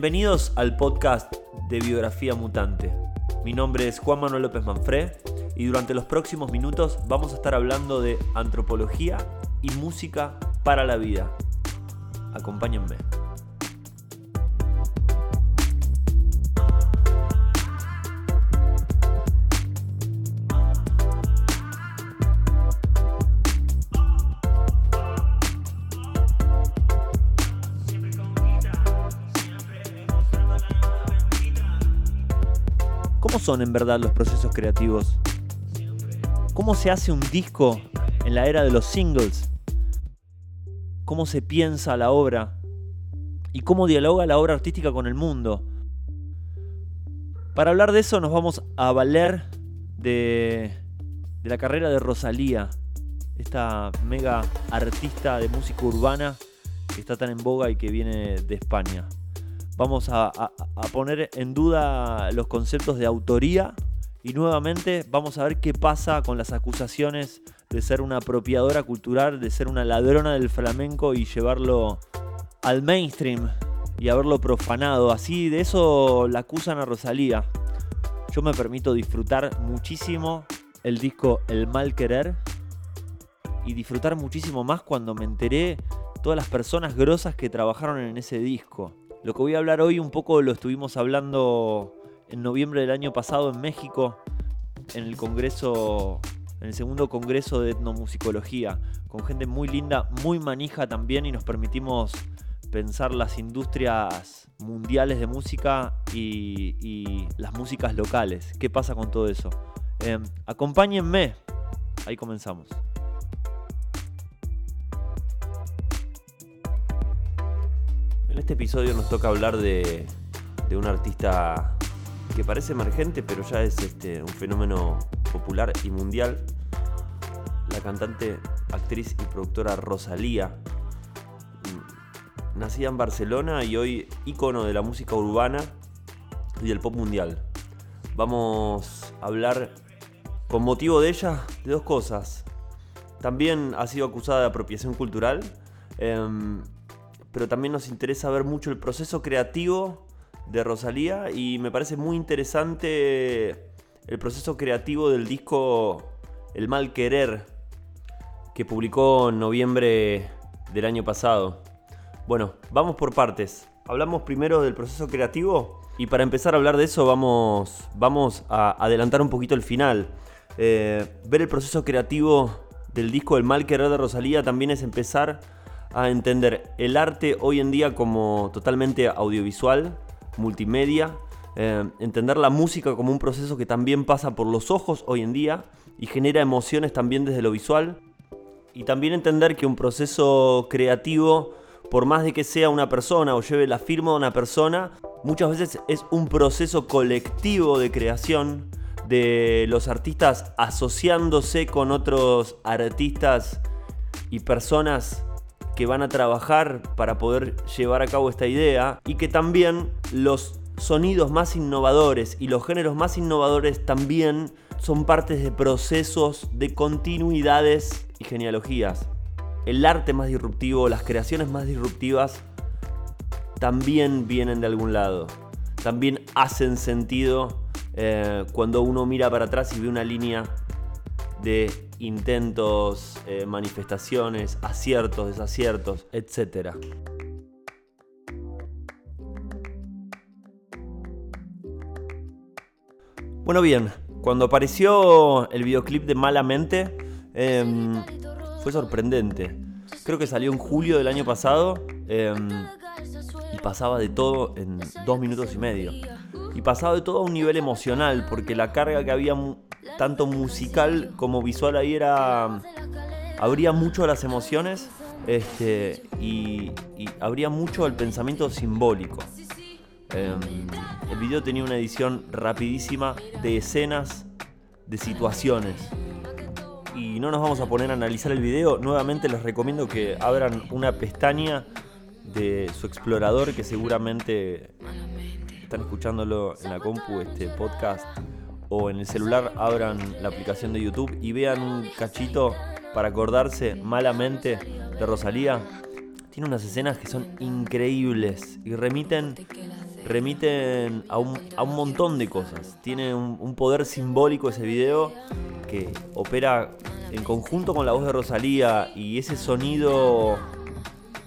Bienvenidos al podcast de Biografía Mutante. Mi nombre es Juan Manuel López Manfré y durante los próximos minutos vamos a estar hablando de antropología y música para la vida. Acompáñenme. ¿Cómo son en verdad los procesos creativos? ¿Cómo se hace un disco en la era de los singles? ¿Cómo se piensa la obra? ¿Y cómo dialoga la obra artística con el mundo? Para hablar de eso nos vamos a valer de, de la carrera de Rosalía, esta mega artista de música urbana que está tan en boga y que viene de España vamos a, poner en duda los conceptos de autoría y nuevamente vamos a ver qué pasa con las acusaciones de ser una apropiadora cultural, de ser una ladrona del flamenco y llevarlo al mainstream y haberlo profanado. Así de eso la acusan a Rosalía. Yo me permito disfrutar muchísimo el disco El Mal Querer y disfrutar muchísimo más cuando me enteré todas las personas grosas que trabajaron en ese disco. Lo que voy a hablar hoy un poco lo estuvimos hablando en noviembre del año pasado en México, en el congreso, en el segundo congreso de etnomusicología, con gente muy linda, muy manija también y nos permitimos pensar las industrias mundiales de música y, las músicas locales. ¿Qué pasa con todo eso? Em, acompáñenme. Ahí comenzamos. En este episodio nos toca hablar de, un artista que parece emergente, pero ya es este, un fenómeno popular y mundial. La cantante, actriz y productora Rosalía, mm, nacida en Barcelona y hoy ícono de la música urbana y del pop mundial. Vamos a hablar con motivo de ella de dos cosas. También ha sido acusada de apropiación cultural. Em, pero también nos interesa ver mucho el proceso creativo de Rosalía y me parece muy interesante el proceso creativo del disco El Mal Querer que publicó en noviembre del año pasado. Bueno, vamos por partes. Hablamos primero del proceso creativo y para empezar a hablar de eso vamos, vamos a adelantar un poquito el final. Eh, ver el proceso creativo del disco El Mal Querer de Rosalía también es empezar a entender el arte hoy en día como totalmente audiovisual, multimedia, eh, entender la música como un proceso que también pasa por los ojos hoy en día y genera emociones también desde lo visual. Y también entender que un proceso creativo, por más de que sea una persona o lleve la firma de una persona, muchas veces es un proceso colectivo de creación de los artistas asociándose con otros artistas y personas que van a trabajar para poder llevar a cabo esta idea y que también los sonidos más innovadores y los géneros más innovadores también son partes de procesos de continuidades y genealogías. El arte más disruptivo, las creaciones más disruptivas también vienen de algún lado. También hacen sentido eh, cuando uno mira para atrás y ve una línea de intentos, eh, manifestaciones, aciertos, desaciertos, etc. Bueno, bien, cuando apareció el videoclip de Malamente, em, fue sorprendente. Creo que salió en julio del año pasado em, y pasaba de todo en dos minutos y medio. Y pasaba de todo a un nivel emocional, porque la carga que había tanto musical como visual ahí era. Habría mucho las emociones este, y, habría mucho el pensamiento simbólico. Em, el video tenía una edición rapidísima de escenas, de situaciones. Y no nos vamos a poner a analizar el video. Nuevamente les recomiendo que abran una pestaña de su explorador que seguramente están escuchándolo en la compu este podcast o en el celular abran la aplicación de YouTube y vean un cachito para acordarse malamente de Rosalía. Tiene unas escenas que son increíbles y remiten remiten a un, montón de cosas. Tiene un, poder simbólico ese video que opera en conjunto con la voz de Rosalía y ese sonido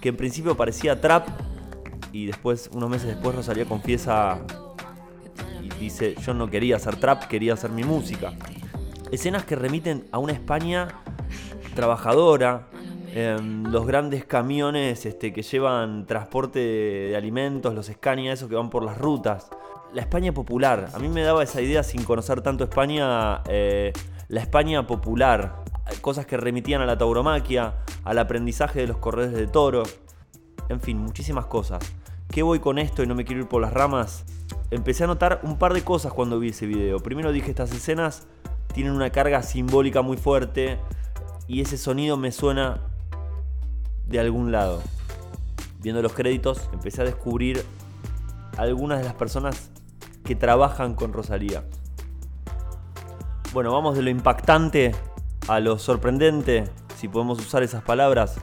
que en principio parecía trap y después, unos meses después, Rosalía confiesa dice, yo no quería hacer trap, quería hacer mi música. Escenas que remiten a una España trabajadora, Em, los grandes camiones este, que llevan transporte de, alimentos, los Scania, esos que van por las rutas. La España popular. A mí me daba esa idea sin conocer tanto España, eh, la España popular. Cosas que remitían a la tauromaquia, al aprendizaje de los corredores de toro. En fin, muchísimas cosas. ¿Qué voy con esto y no me quiero ir por las ramas? Empecé a notar un par de cosas cuando vi ese video. Primero dije, estas escenas tienen una carga simbólica muy fuerte y ese sonido me suena de algún lado. Viendo los créditos, empecé a descubrir algunas de las personas que trabajan con Rosalía. Bueno, vamos de lo impactante a lo sorprendente, si podemos usar esas palabras.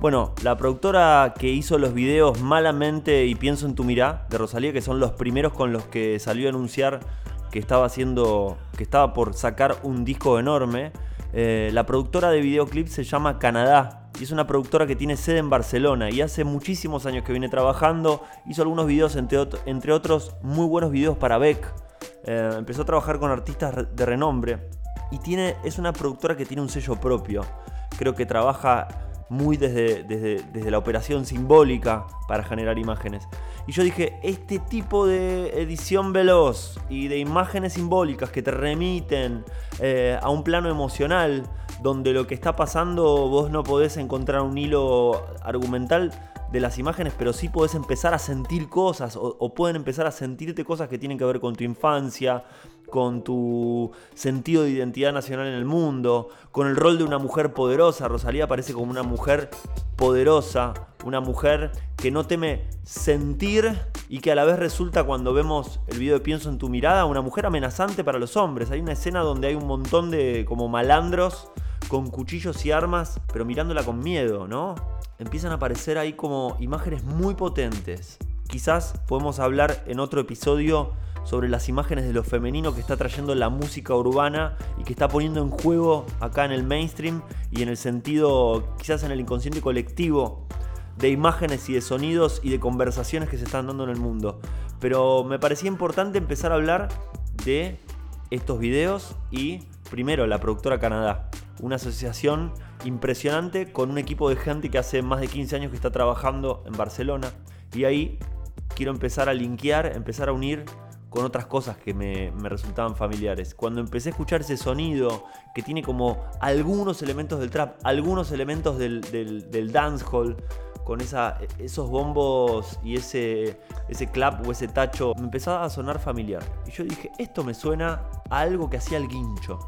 Bueno, la productora que hizo los videos Malamente y Pienso en tu mirá de Rosalía, que son los primeros con los que salió a anunciar que estaba haciendo, que estaba por sacar un disco enorme. Eh, la productora de videoclips se llama Canadá y es una productora que tiene sede en Barcelona y hace muchísimos años que viene trabajando. Hizo algunos videos, entre, otros, muy buenos videos para Beck. Eh, empezó a trabajar con artistas de renombre y tiene, es una productora que tiene un sello propio. Creo que trabaja muy desde, desde, la operación simbólica para generar imágenes. Y yo dije, este tipo de edición veloz y de imágenes simbólicas que te remiten eh, a un plano emocional, donde lo que está pasando vos no podés encontrar un hilo argumental de las imágenes, pero sí podés empezar a sentir cosas o, pueden empezar a sentirte cosas que tienen que ver con tu infancia, con tu sentido de identidad nacional en el mundo, con el rol de una mujer poderosa. Rosalía aparece como una mujer poderosa, una mujer que no teme sentir y que a la vez resulta cuando vemos el video de Pienso en tu mirada, una mujer amenazante para los hombres. Hay una escena donde hay un montón de como malandros con cuchillos y armas, pero mirándola con miedo, ¿no? Empiezan a aparecer ahí como imágenes muy potentes. Quizás podemos hablar en otro episodio sobre las imágenes de lo femenino que está trayendo la música urbana y que está poniendo en juego acá en el mainstream y en el sentido, quizás en el inconsciente colectivo, de imágenes y de sonidos y de conversaciones que se están dando en el mundo. Pero me parecía importante empezar a hablar de estos videos y primero la productora Canadá una asociación impresionante con un equipo de gente que hace más de 15 años que está trabajando en Barcelona. Y ahí quiero empezar a linkear, empezar a unir con otras cosas que me, resultaban familiares. Cuando empecé a escuchar ese sonido que tiene como algunos elementos del trap, algunos elementos del, dancehall, con esos bombos y ese, ese clap o ese tacho, me empezaba a sonar familiar. Y yo dije, esto me suena a algo que hacía el guincho.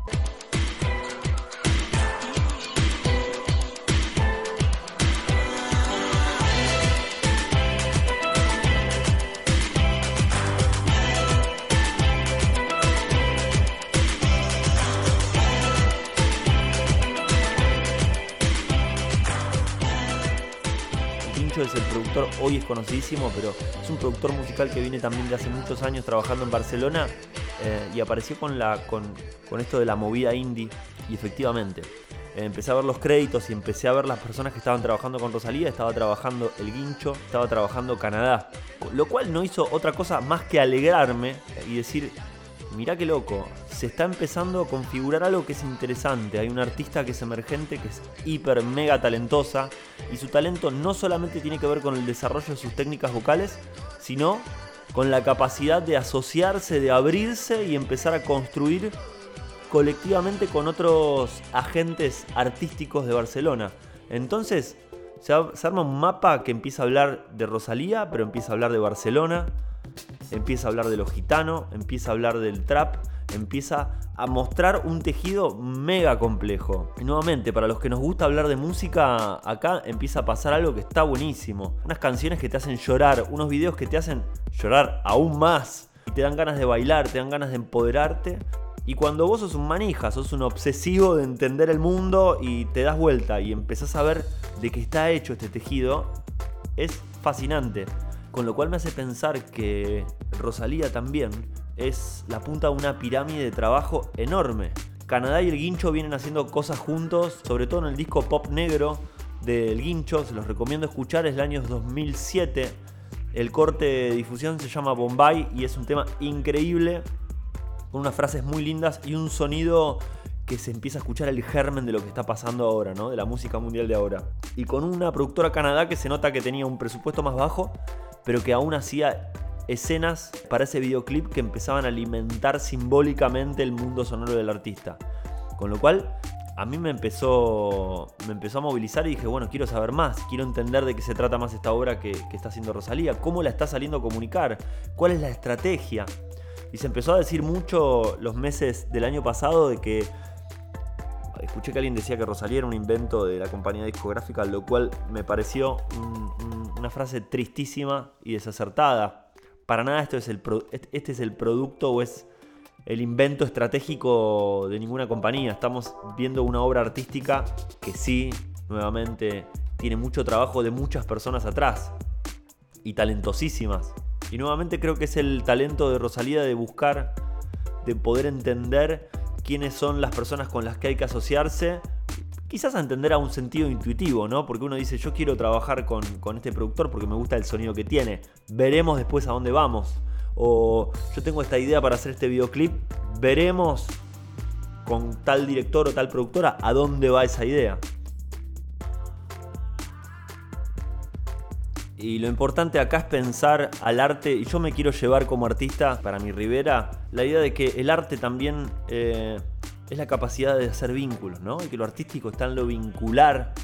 Es el productor, hoy es conocidísimo, pero es un productor musical que viene también de hace muchos años trabajando en Barcelona eh, y apareció con, la, con, esto de la movida indie y efectivamente. Empecé a ver los créditos y empecé a ver las personas que estaban trabajando con Rosalía. Estaba trabajando El Guincho, estaba trabajando Canadá. Lo cual no hizo otra cosa más que alegrarme y decir, mirá qué loco, se está empezando a configurar algo que es interesante. Hay una artista que es emergente, que es hiper mega talentosa, y su talento no solamente tiene que ver con el desarrollo de sus técnicas vocales, sino con la capacidad de asociarse, de abrirse y empezar a construir colectivamente con otros agentes artísticos de Barcelona. Entonces, se, arma un mapa que empieza a hablar de Rosalía, pero empieza a hablar de Barcelona, empieza a hablar de los gitanos, empieza a hablar del trap, empieza a mostrar un tejido mega complejo. Y nuevamente, para los que nos gusta hablar de música, acá empieza a pasar algo que está buenísimo. Unas canciones que te hacen llorar, unos videos que te hacen llorar aún más. Y te dan ganas de bailar, te dan ganas de empoderarte. Y cuando vos sos un manija, sos un obsesivo de entender el mundo y te das vuelta y empezás a ver de qué está hecho este tejido, es fascinante Con lo cual me hace pensar que Rosalía también es la punta de una pirámide de trabajo enorme. Canadá y el Guincho vienen haciendo cosas juntos, sobre todo en el disco Pop Negro del Guincho, se los recomiendo escuchar, es el año 2007. El corte de difusión se llama Bombay y es un tema increíble, con unas frases muy lindas y un sonido que se empieza a escuchar el germen de lo que está pasando ahora, ¿no? De la música mundial de ahora. Y con una productora Canadá que se nota que tenía un presupuesto más bajo, pero que aún hacía escenas para ese videoclip que empezaban a alimentar simbólicamente el mundo sonoro del artista. Con lo cual, a mí me empezó, me empezó a movilizar y dije, bueno, quiero saber más, quiero entender de qué se trata más esta obra que, que está haciendo Rosalía, cómo la está saliendo a comunicar, cuál es la estrategia. Y se empezó a decir mucho los meses del año pasado de que escuché que alguien decía que Rosalía era un invento de la compañía discográfica, lo cual me pareció una frase tristísima y desacertada. Para nada esto es el este es el producto o es el invento estratégico de ninguna compañía. Estamos viendo una obra artística que sí, nuevamente, tiene mucho trabajo de muchas personas atrás y talentosísimas. Y nuevamente creo que es el talento de Rosalía de buscar, de poder entender quiénes son las personas con las que hay que asociarse. Quizás a entender a un sentido intuitivo, ¿no? Porque uno dice, yo quiero trabajar con, con este productor porque me gusta el sonido que tiene. Veremos después a dónde vamos. O yo tengo esta idea para hacer este videoclip. Veremos con tal director o tal productora a dónde va esa idea. Y lo importante acá es pensar al arte, y yo me quiero llevar como artista para mi Rivera, la idea de que el arte también eh, es la capacidad de hacer vínculos, ¿no? Y que lo artístico está en lo vincular.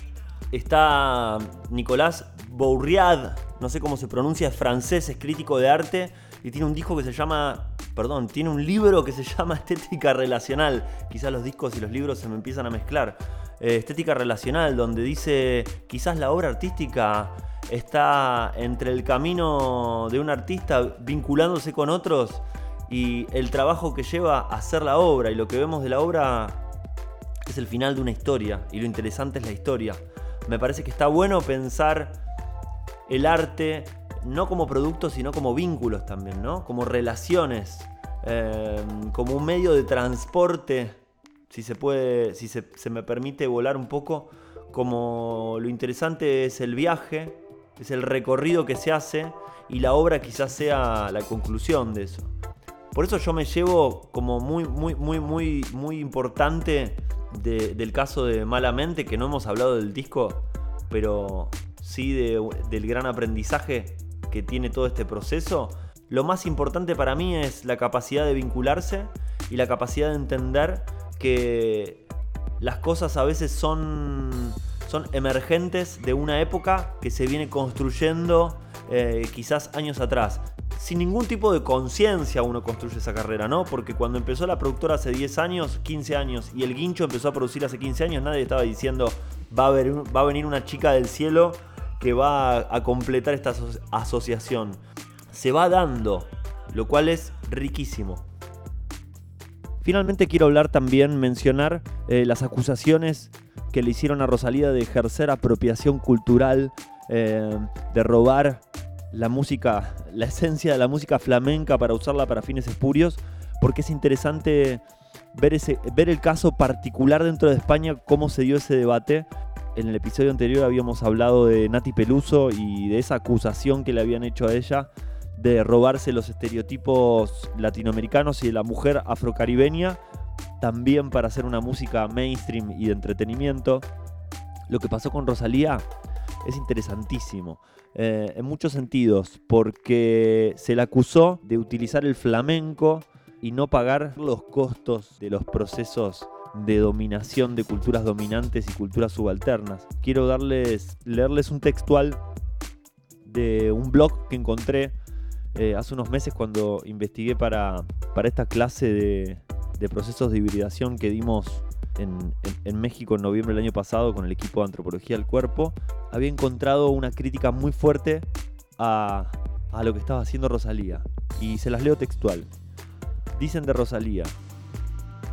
Está Nicolás Bourriad, no sé cómo se pronuncia, es francés, es crítico de arte y tiene un disco que se llama, perdón, tiene un libro que se llama Estética Relacional. Quizás los discos y los libros se me empiezan a mezclar. Eh, estética Relacional, donde dice, quizás la obra artística está entre el camino de un artista vinculándose con otros y el trabajo que lleva a hacer la obra y lo que vemos de la obra es el final de una historia y lo interesante es la historia. Me parece que está bueno pensar el arte no como producto sino como vínculos también, ¿no? Como relaciones, eh, como un medio de transporte, si se puede, si se, me permite volar un poco, como lo interesante es el viaje es el recorrido que se hace y la obra quizás sea la conclusión de eso. Por eso yo me llevo como muy, muy, muy, muy, muy importante del caso de Malamente, que no hemos hablado del disco, pero sí del gran aprendizaje que tiene todo este proceso. Lo más importante para mí es la capacidad de vincularse y la capacidad de entender que las cosas a veces son son emergentes de una época que se viene construyendo eh, quizás años atrás. Sin ningún tipo de conciencia uno construye esa carrera, ¿no? Porque cuando empezó la productora hace 10 años, 15 años, y el guincho empezó a producir hace 15 años, nadie estaba diciendo va a, va a venir una chica del cielo que va a completar esta asociación. Se va dando, lo cual es riquísimo. Finalmente quiero hablar también, mencionar eh, las acusaciones que le hicieron a Rosalía de ejercer apropiación cultural, eh, de robar la música, la esencia de la música flamenca para usarla para fines espurios, porque es interesante ver, ese, ver el caso particular dentro de España, cómo se dio ese debate. En el episodio anterior habíamos hablado de Nati Peluso y de esa acusación que le habían hecho a ella de robarse los estereotipos latinoamericanos y de la mujer afrocaribeña también para hacer una música mainstream y de entretenimiento. Lo que pasó con Rosalía es interesantísimo. Eh, en muchos sentidos, porque se la acusó de utilizar el flamenco y no pagar los costos de los procesos de dominación de culturas dominantes y culturas subalternas. Quiero darles, leerles un textual de un blog que encontré eh, hace unos meses cuando investigué para, para esta clase de, de procesos de hibridación que dimos en, México en noviembre del año pasado con el equipo de antropología del cuerpo, había encontrado una crítica muy fuerte a, a lo que estaba haciendo Rosalía. Y se las leo textual. Dicen de Rosalía,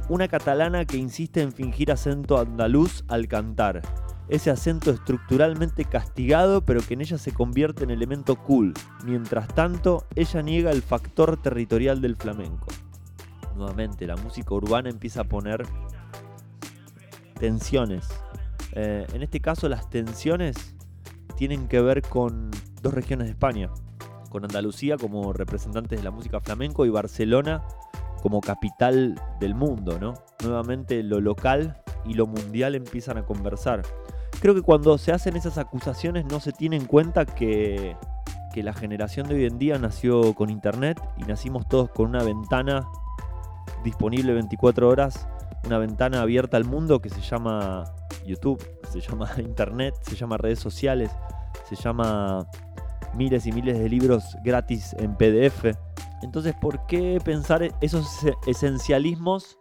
una catalana que insiste en fingir acento andaluz al cantar ese acento estructuralmente castigado, pero que en ella se convierte en elemento cool. Mientras tanto, ella niega el factor territorial del flamenco. Nuevamente, la música urbana empieza a poner tensiones. Eh, en este caso, las tensiones tienen que ver con dos regiones de España, con Andalucía como representantes de la música flamenco y Barcelona como capital del mundo, ¿no? Nuevamente lo local y lo mundial empiezan a conversar. Creo que cuando se hacen esas acusaciones no se tiene en cuenta que, que la generación de hoy en día nació con internet y nacimos todos con una ventana disponible 24 horas, una ventana abierta al mundo que se llama YouTube, se llama internet, se llama redes sociales, se llama miles y miles de libros gratis en PDF. Entonces, ¿por qué pensar esos esencialismos,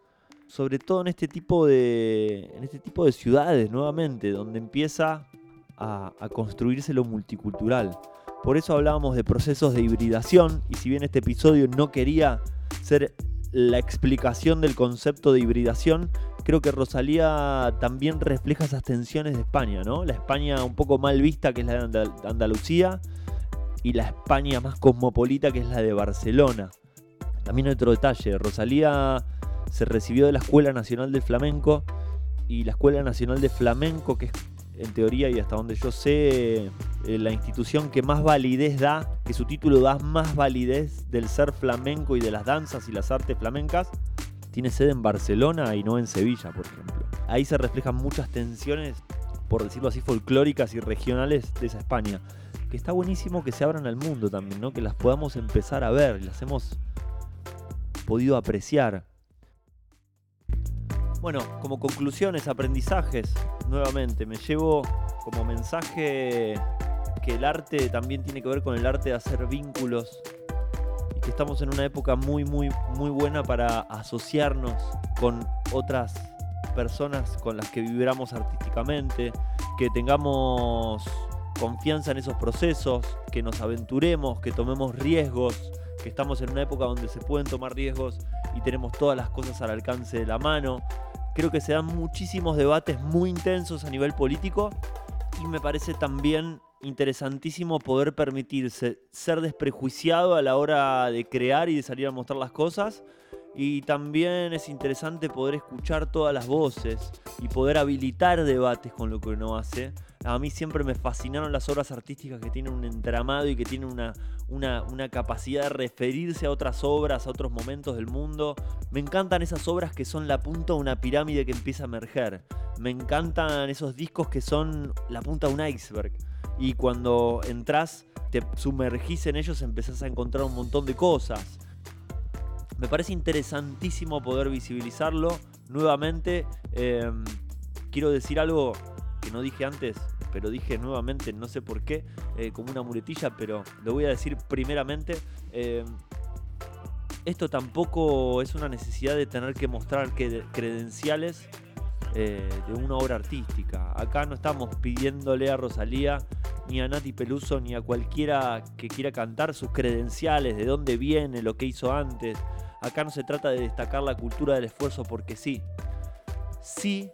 sobre todo en este tipo de, en este tipo de ciudades, nuevamente, donde empieza a, a construirse lo multicultural? Por eso hablábamos de procesos de hibridación, y si bien este episodio no quería ser la explicación del concepto de hibridación, creo que Rosalía también refleja esas tensiones de España, ¿no? La España un poco mal vista, que es la de Andalucía, y la España más cosmopolita que es la de Barcelona. También otro detalle, Rosalía se recibió de la Escuela Nacional del Flamenco y la Escuela Nacional de Flamenco, que es en teoría y hasta donde yo sé, eh, la institución que más validez da, que su título da más validez del ser flamenco y de las danzas y las artes flamencas, tiene sede en Barcelona y no en Sevilla, por ejemplo. Ahí se reflejan muchas tensiones, por decirlo así, folclóricas y regionales de esa España que está buenísimo que se abran al mundo también, ¿no? Que las podamos empezar a ver, las hemos podido apreciar. Bueno, como conclusiones, aprendizajes, nuevamente, me llevo como mensaje que el arte también tiene que ver con el arte de hacer vínculos y que estamos en una época muy, muy, muy buena para asociarnos con otras personas con las que vibramos artísticamente, que tengamos confianza en esos procesos, que nos aventuremos, que tomemos riesgos, que estamos en una época donde se pueden tomar riesgos y tenemos todas las cosas al alcance de la mano. Creo que se dan muchísimos debates muy intensos a nivel político y me parece también interesantísimo poder permitirse ser desprejuiciado a la hora de crear y de salir a mostrar las cosas. Y también es interesante poder escuchar todas las voces y poder habilitar debates con lo que uno hace a mí siempre me fascinaron las obras artísticas que tienen un entramado y que tienen una, una, capacidad de referirse a otras obras, a otros momentos del mundo. Me encantan esas obras que son la punta de una pirámide que empieza a emerger. Me encantan esos discos que son la punta de un iceberg. Y cuando entras, te sumergís en ellos, empezás a encontrar un montón de cosas. Me parece interesantísimo poder visibilizarlo nuevamente. Em, quiero decir algo que no dije antes, pero dije nuevamente, no sé por qué, eh, como una muletilla, pero lo voy a decir primeramente. Eh, esto tampoco es una necesidad de tener que mostrar credenciales eh, de una obra artística. Acá no estamos pidiéndole a Rosalía, ni a Nati Peluso, ni a cualquiera que quiera cantar sus credenciales, de dónde viene, lo que hizo antes. Acá no se trata de destacar la cultura del esfuerzo porque sí. Sí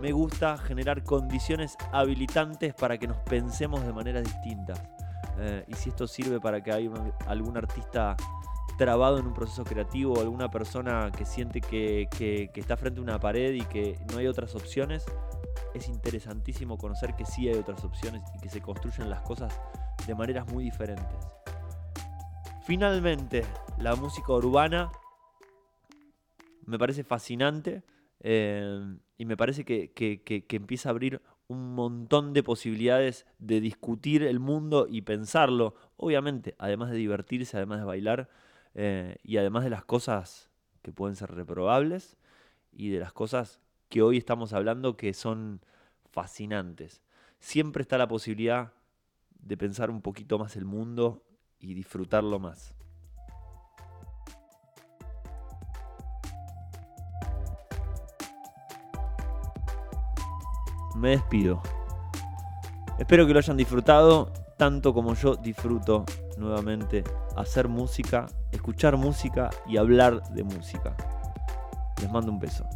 me gusta generar condiciones habilitantes para que nos pensemos de maneras distintas. Eh, y si esto sirve para que haya algún artista trabado en un proceso creativo, alguna persona que siente que, que, está frente a una pared y que no hay otras opciones, es interesantísimo conocer que sí hay otras opciones y que se construyen las cosas de maneras muy diferentes. Finalmente, la música urbana me parece fascinante. Eh, y me parece que, empieza a abrir un montón de posibilidades de discutir el mundo y pensarlo, obviamente, además de divertirse, además de bailar, eh, y además de las cosas que pueden ser reprobables y de las cosas que hoy estamos hablando que son fascinantes. Siempre está la posibilidad de pensar un poquito más el mundo y disfrutarlo más. Me despido. Espero que lo hayan disfrutado tanto como yo disfruto nuevamente hacer música, escuchar música y hablar de música. Les mando un beso.